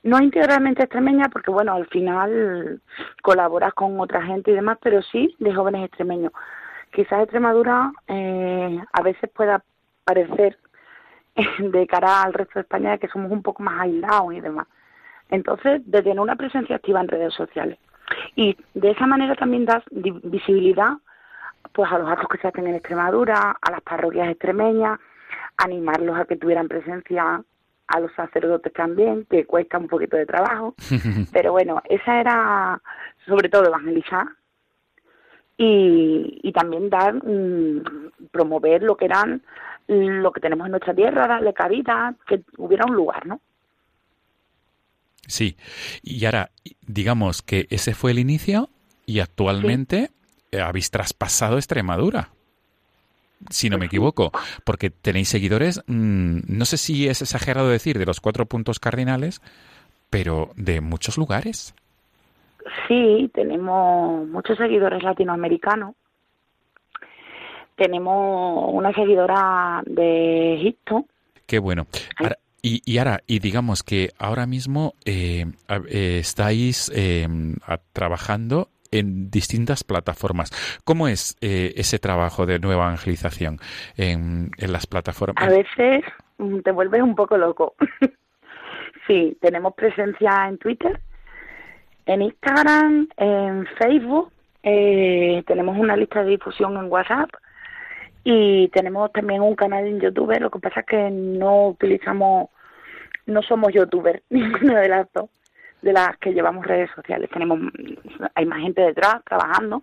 no integralmente extremeña porque bueno al final colaboras con otra gente y demás pero sí de jóvenes extremeños quizás Extremadura eh, a veces pueda parecer de cara al resto de España que somos un poco más aislados y demás. Entonces de tener una presencia activa en redes sociales. Y de esa manera también das visibilidad pues a los actos que se hacen en Extremadura a las parroquias extremeñas animarlos a que tuvieran presencia a los sacerdotes también, que cuesta un poquito de trabajo, pero bueno, esa era sobre todo evangelizar y, y también dar, mm, promover lo que eran, lo que tenemos en nuestra tierra, darle cabida, que hubiera un lugar, ¿no? Sí, y ahora, digamos que ese fue el inicio y actualmente habéis traspasado Extremadura si no me equivoco, porque tenéis seguidores, mm, no sé si es exagerado decir de los cuatro puntos cardinales, pero de muchos lugares. Sí, tenemos muchos seguidores latinoamericanos. Tenemos una seguidora de Egipto. Qué bueno. y, y, ahora, y digamos que ahora mismo eh, eh, estáis eh, trabajando en distintas plataformas. ¿Cómo es eh, ese trabajo de nueva evangelización en, las plataformas? A veces mm, te vuelves un poco loco. sí, tenemos presencia en Twitter, en Instagram, en Facebook, eh, tenemos una lista de difusión en WhatsApp y tenemos también un canal en YouTube. Lo que pasa es que no utilizamos, no somos youtubers, ninguno de las dos de las que llevamos redes sociales. Tenemos, hay más gente detrás trabajando,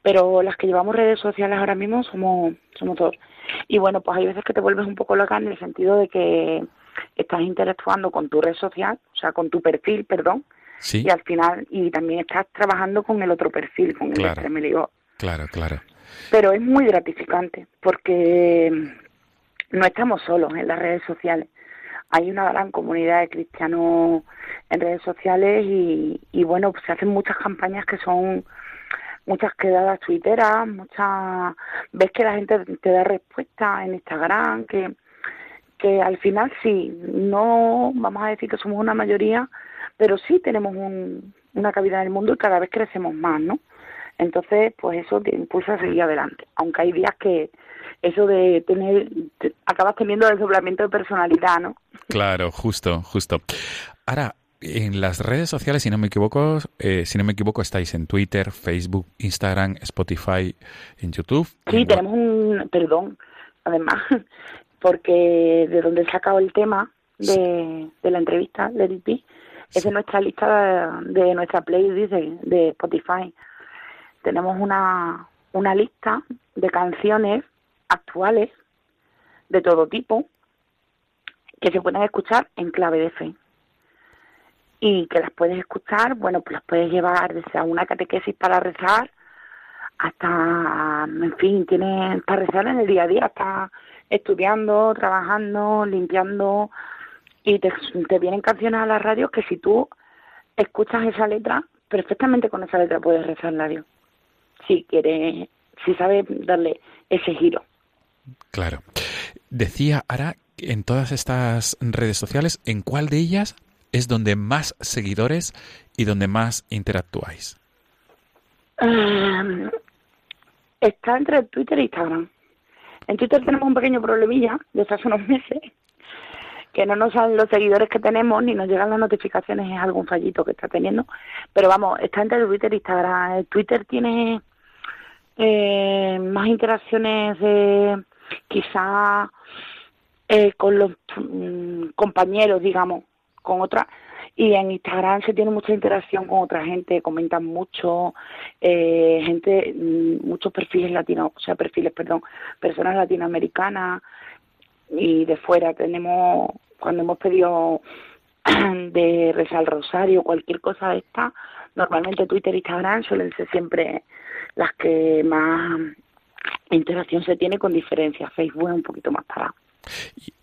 pero las que llevamos redes sociales ahora mismo somos, somos dos. Y bueno, pues hay veces que te vuelves un poco loca en el sentido de que estás interactuando con tu red social, o sea, con tu perfil, perdón, y al final, y también estás trabajando con el otro perfil, con el claro, Claro, claro. Pero es muy gratificante porque no estamos solos en las redes sociales. Hay una gran comunidad de cristianos en redes sociales y, y bueno, pues se hacen muchas campañas que son muchas quedadas twitteras, muchas ves que la gente te da respuesta en Instagram, que que al final sí, no vamos a decir que somos una mayoría, pero sí tenemos un, una cavidad en el mundo y cada vez crecemos más, ¿no? Entonces, pues eso te impulsa a seguir adelante, aunque hay días que eso de tener, acabas teniendo desdoblamiento de personalidad, ¿no? Claro, justo, justo. Ahora, en las redes sociales, si no me equivoco, eh, si no me equivoco, estáis en Twitter, Facebook, Instagram, Spotify, en YouTube. Sí, tenemos un, perdón, además, porque de donde he sacado el tema de, la entrevista de DP, es de nuestra lista de, nuestra playlist de, de Spotify. Tenemos una, una lista de canciones actuales de todo tipo que se pueden escuchar en clave de fe. Y que las puedes escuchar, bueno, pues las puedes llevar desde una catequesis para rezar hasta, en fin, tienes para rezar en el día a día, hasta estudiando, trabajando, limpiando y te, te vienen canciones a la radio que si tú escuchas esa letra, perfectamente con esa letra puedes rezar a Dios. Si quieres, si sabes darle ese giro. Claro. Decía Ara, en todas estas redes sociales, ¿en cuál de ellas es donde más seguidores y donde más interactúáis? Em, está entre Twitter e Instagram. En Twitter tenemos un pequeño problemilla desde hace unos meses, que no nos salen los seguidores que tenemos ni nos llegan las notificaciones, es algún fallito que está teniendo. Pero vamos, está entre Twitter e Instagram. Twitter tiene eh, más interacciones de quizá eh, con los mm, compañeros, digamos, con otra y en Instagram se tiene mucha interacción con otra gente, comentan mucho, eh, gente, mm, muchos perfiles latinos, o sea, perfiles, perdón, personas latinoamericanas y de fuera tenemos, cuando hemos pedido de rezar rosario, cualquier cosa de esta, normalmente Twitter e Instagram suelen ser siempre las que más interacción se tiene con diferencia. Facebook es un poquito más parado.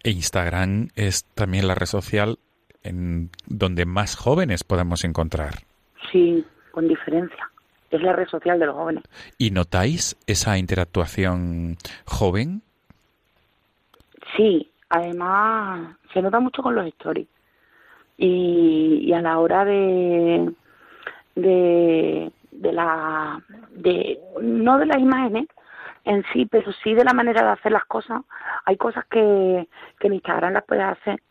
E Instagram es también la red social en donde más jóvenes podemos encontrar. Sí, con diferencia. Es la red social de los jóvenes. ¿Y notáis esa interactuación joven? Sí, además se nota mucho con los stories. y, a la hora de, de, de la, de, no de las imágenes en sí, pero sí de la manera de hacer las cosas, hay cosas que, que en Instagram las puedes hacer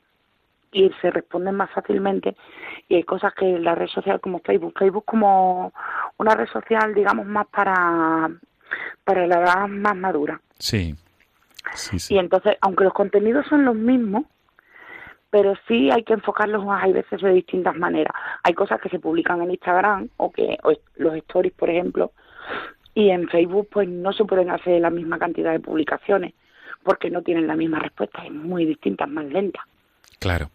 y se responden más fácilmente y hay cosas que la red social como Facebook, Facebook como una red social digamos más para para la edad más madura. Sí. Y entonces, aunque los contenidos son los mismos, pero sí hay que enfocarlos hay veces de distintas maneras. Hay cosas que se publican en Instagram o que los stories, por ejemplo, y en Facebook pues no se pueden hacer la misma cantidad de publicaciones porque no tienen la misma respuesta, es muy distinta, más lenta. Claro.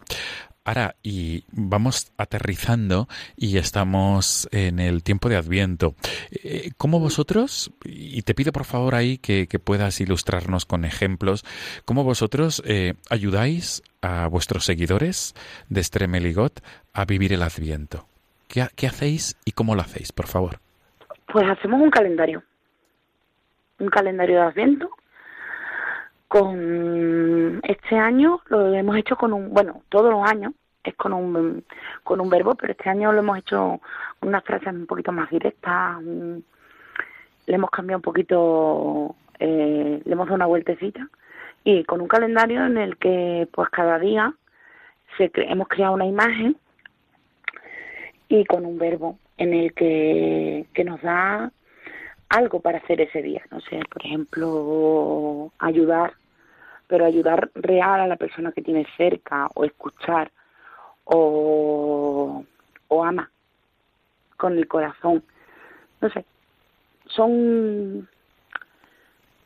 Ahora, y vamos aterrizando y estamos en el tiempo de Adviento. Eh, ¿Cómo vosotros, y te pido por favor ahí que, puedas ilustrarnos con ejemplos, cómo vosotros eh, ayudáis a vuestros seguidores de Stremeligot a vivir el Adviento? ¿Qué, ¿Qué hacéis y cómo lo hacéis, por favor? Pues hacemos un calendario. Un calendario de Adviento con este año lo hemos hecho con un, bueno, todos los años es con un con un verbo, pero este año lo hemos hecho con unas frases un poquito más directas, le hemos cambiado un poquito, eh, le hemos dado una vueltecita y con un calendario en el que pues cada día se hemos creado una imagen y con un verbo en el que, que nos da algo para hacer ese día, no sé, por ejemplo, ayudar pero ayudar real a la persona que tiene cerca o escuchar o, o ama con el corazón. No sé, son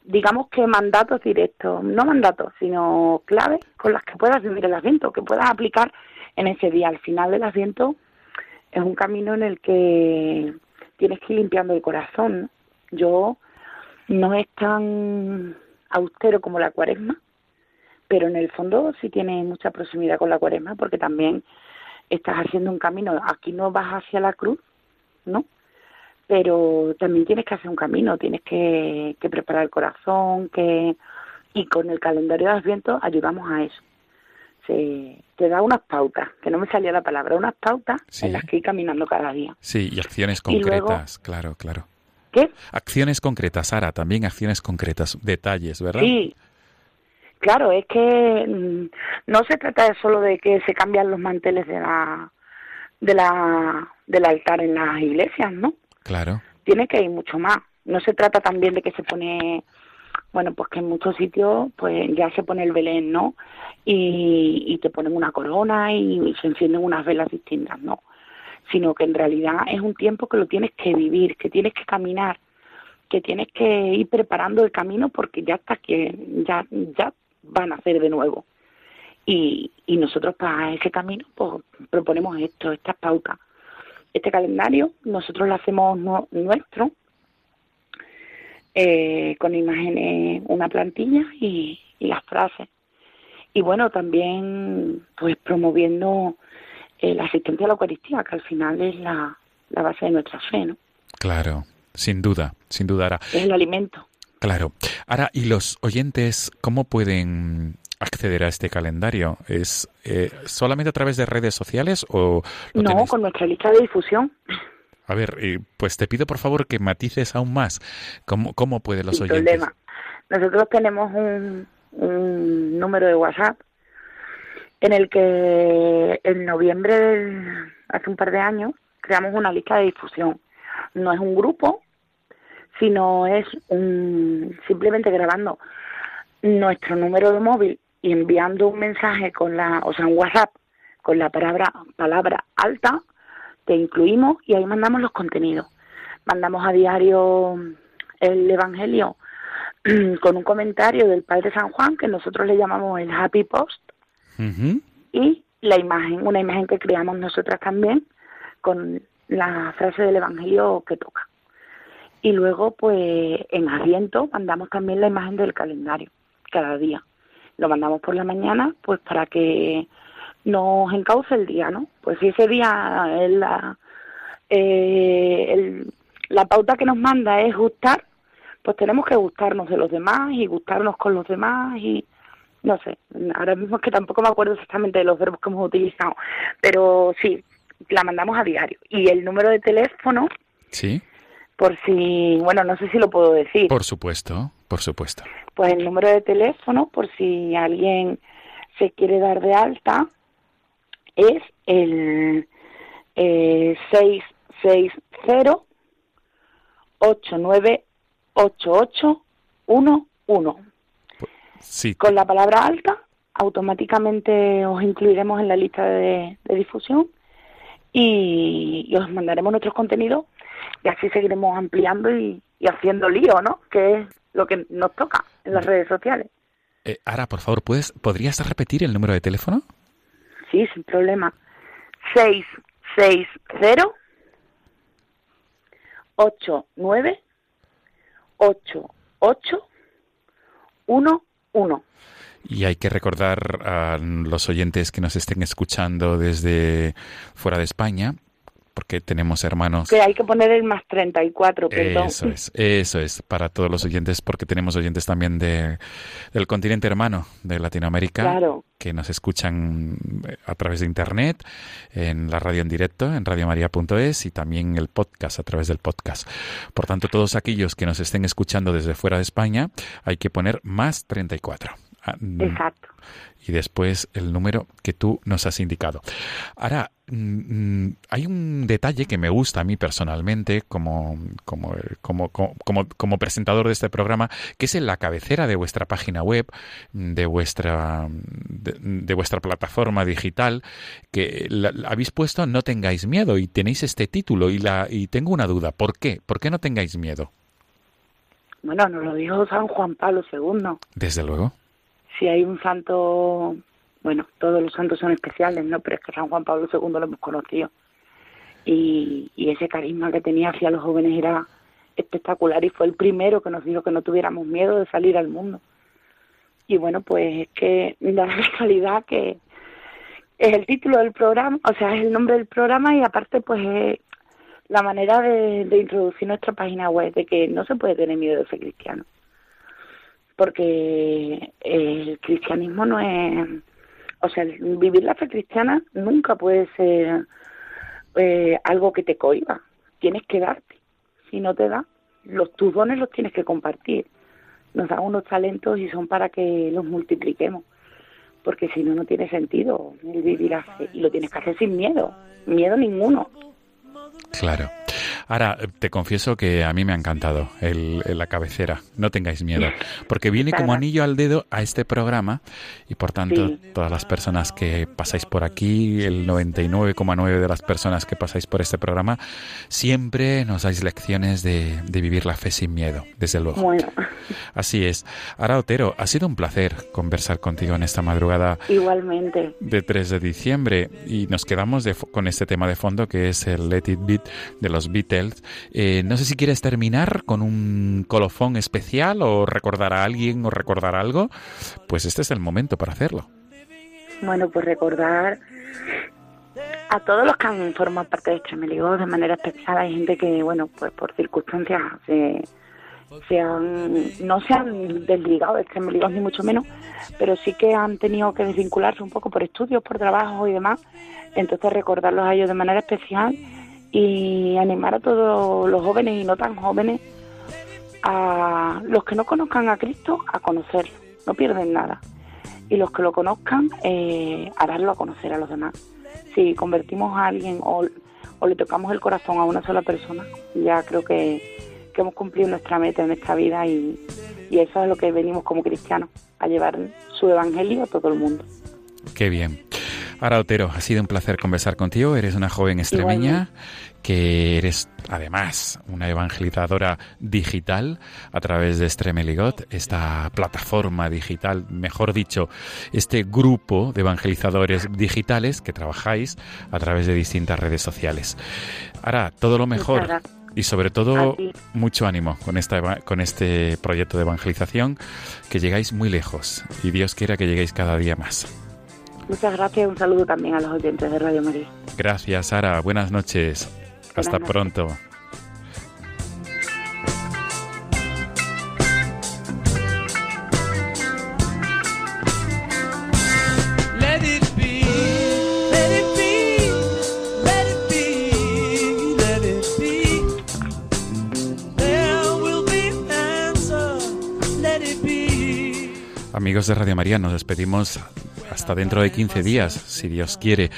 digamos que mandatos directos, no mandatos, sino claves con las que puedas vivir el asiento, que puedas aplicar en ese día. Al final del asiento es un camino en el que tienes que ir limpiando el corazón. Yo no es tan austero como la cuaresma, pero en el fondo sí tiene mucha proximidad con la cuaresma porque también estás haciendo un camino. Aquí no vas hacia la cruz, ¿no? Pero también tienes que hacer un camino, tienes que, preparar el corazón, que y con el calendario de Adviento ayudamos a eso. Se, te da unas pautas, que no me salía la palabra, unas pautas en las que ir caminando cada día. Sí, y acciones concretas, claro, claro. ¿Qué? Acciones concretas, Sara, también acciones concretas, detalles, ¿verdad? Sí, Claro, es que mm, no se trata solo de que se cambian los manteles de la, de la, del altar en las iglesias, ¿no? Claro. Tiene que ir mucho más. No se trata también de que se pone, bueno, pues que en muchos sitios pues ya se pone el Belén, ¿no? Y, y te ponen una corona y, se encienden unas velas distintas, ¿no? Sino que en realidad es un tiempo que lo tienes que vivir, que tienes que caminar, que tienes que ir preparando el camino porque ya está que ya ya van a hacer de nuevo. Y, y nosotros para ese camino pues, proponemos esto, estas pautas. Este calendario nosotros lo hacemos nuestro, eh, con imágenes, una plantilla y, las frases. Y bueno, también pues promoviendo eh, la asistencia a la Eucaristía, que al final es la, la base de nuestra fe, ¿no? Claro, sin duda, sin duda. Es el alimento. Claro. Ahora, ¿y los oyentes cómo pueden acceder a este calendario? ¿Es eh, solamente a través de redes sociales o...? no, con nuestra lista de difusión. A ver, eh, pues te pido por favor que matices aún más. ¿Cómo, cómo pueden los oyentes? Problema. Nosotros tenemos un, un número de WhatsApp en el que en noviembre, hace un par de años, creamos una lista de difusión. No es un grupo, sino es un, simplemente grabando nuestro número de móvil y enviando un mensaje con la, o sea, un WhatsApp con la palabra, palabra alta, te incluimos y ahí mandamos los contenidos. Mandamos a diario el Evangelio con un comentario del Padre San Juan, que nosotros le llamamos el Happy Post, y la imagen, una imagen que creamos nosotras también, con la frase del Evangelio que toca. Y luego, pues en Adviento mandamos también la imagen del calendario cada día. Lo mandamos por la mañana, pues para que nos encauce el día, ¿no? Pues si ese día la, eh, la pauta que nos manda es gustar, pues tenemos que gustarnos de los demás y gustarnos con los demás y, no sé, ahora mismo es que tampoco me acuerdo exactamente de los verbos que hemos utilizado, pero sí, la mandamos a diario. Y el número de teléfono, Sí, por si, bueno, no sé si lo puedo decir. por supuesto, por supuesto. Pues el número de teléfono, por si alguien se quiere dar de alta, es el eh, 660 898811. Sí, Con la palabra alta, automáticamente os incluiremos en la lista de, de difusión y, y os mandaremos nuestros contenidos y así seguiremos ampliando y, y haciendo lío, ¿no? Que es lo que nos toca en las redes sociales. eh, Ara, por favor, ¿puedes, ¿podrías repetir el número de teléfono? Sí, sin problema. 660 89 88 11. Y hay que recordar a los oyentes que nos estén escuchando desde fuera de España, porque tenemos hermanos. Que hay que poner el más 34, perdón. Eso es, eso es, para todos los oyentes, porque tenemos oyentes también de, del continente hermano, de Latinoamérica, Claro. que nos escuchan eh, a través de Internet, en la radio en directo, en radiomaria.es y también el podcast, a través del podcast. Por tanto, todos aquellos que nos estén escuchando desde fuera de España, hay que poner más 34. Ah, mm, Exacto. y después el número que tú nos has indicado. Ahora, mm, mm, hay un detalle que me gusta a mí personalmente como, como, como, como, presentador de este programa, que es en la cabecera de vuestra página web, de vuestra, de, de vuestra plataforma digital, que la- la habéis puesto No tengáis miedo y tenéis este título y, la, y tengo una duda. ¿Por qué? ¿Por qué no tengáis miedo? Bueno, nos lo dijo San Juan Pablo II. Desde luego. Si hay un santo, bueno, todos los santos son especiales, ¿no? Pero es que San Juan Pablo II lo hemos conocido. Y, y ese carisma que tenía hacia los jóvenes era espectacular y fue el primero que nos dijo que no tuviéramos miedo de salir al mundo. Y bueno, pues es que la casualidad que es el título del programa, o sea, es el nombre del programa y aparte pues es la manera de, de introducir nuestra página web, de que no se puede tener miedo de ser cristiano porque el cristianismo no es, o sea, vivir la fe cristiana nunca puede ser eh, algo que te cohiba, tienes que darte, si no te da, los tus dones los tienes que compartir, nos dan unos talentos y son para que los multipliquemos, porque si no, no tiene sentido el vivir la fe y lo tienes que hacer sin miedo, miedo ninguno. Claro. Ahora, eh, te confieso que a mí me ha encantado el, el- la cabecera. No tengáis miedo. Porque viene como anillo al dedo a este programa y por tanto Sí. todas las personas que pasáis por aquí, el 99,9 de las personas que pasáis por este programa, siempre nos dais lecciones de, de vivir la fe sin miedo, desde luego. Bueno, Así es. Ahora, Otero, ha sido un placer conversar contigo en esta madrugada igualmente. de 3 de diciembre y nos quedamos de con este tema de fondo que es el Let It Beat de los Beatles. Eh, no sé si quieres terminar con un colofón especial o recordar a alguien o recordar algo. Pues este es el momento para hacerlo. Bueno, pues recordar a todos los que han formado parte de Extremeligos de manera especial. Hay gente que, bueno, pues por circunstancias se, se han, no se han desligado de Extremeligos ni mucho menos, pero sí que han tenido que desvincularse un poco por estudios, por trabajo y demás. Entonces recordarlos a ellos de manera especial y animar a todos los jóvenes y no tan jóvenes a los que no conozcan a Cristo a conocerlo, no pierden nada. Y los que lo conozcan eh, a darlo a conocer a los demás. Si convertimos a alguien o, o le tocamos el corazón a una sola persona, ya creo que, que hemos cumplido nuestra meta en esta vida y, y eso es lo que venimos como cristianos, a llevar su evangelio a todo el mundo. Qué bien. Ahora, Otero, ha sido un placer conversar contigo. Eres una joven extremeña que eres además una evangelizadora digital a través de Extremeligot, esta plataforma digital, mejor dicho, este grupo de evangelizadores digitales que trabajáis a través de distintas redes sociales. Ahora, todo lo mejor. Y sobre todo, mucho ánimo con, esta, con este proyecto de evangelización, que llegáis muy lejos y Dios quiera que lleguéis cada día más. Muchas gracias un saludo también a los oyentes de Radio María. Gracias, Sara. Buenas noches. Buenas Hasta noches. pronto. Amigos de Radio María, nos despedimos hasta dentro de 15 días, si Dios quiere.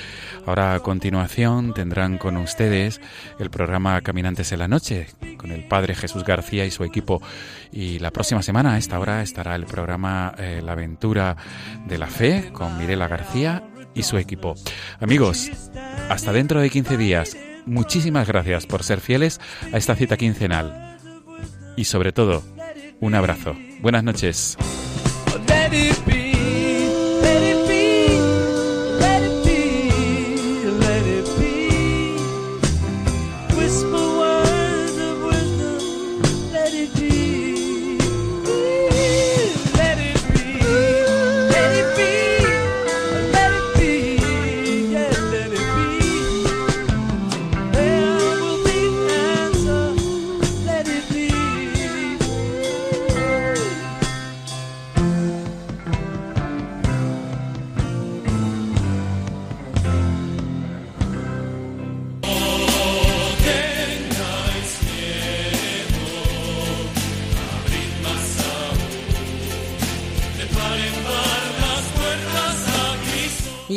Ahora a continuación tendrán con ustedes el programa Caminantes en la Noche con el Padre Jesús García y su equipo. Y la próxima semana a esta hora estará el programa eh, La Aventura de la Fe con Mirela García y su equipo. Amigos, hasta dentro de 15 días. Muchísimas gracias por ser fieles a esta cita quincenal. Y sobre todo, un abrazo. Buenas noches.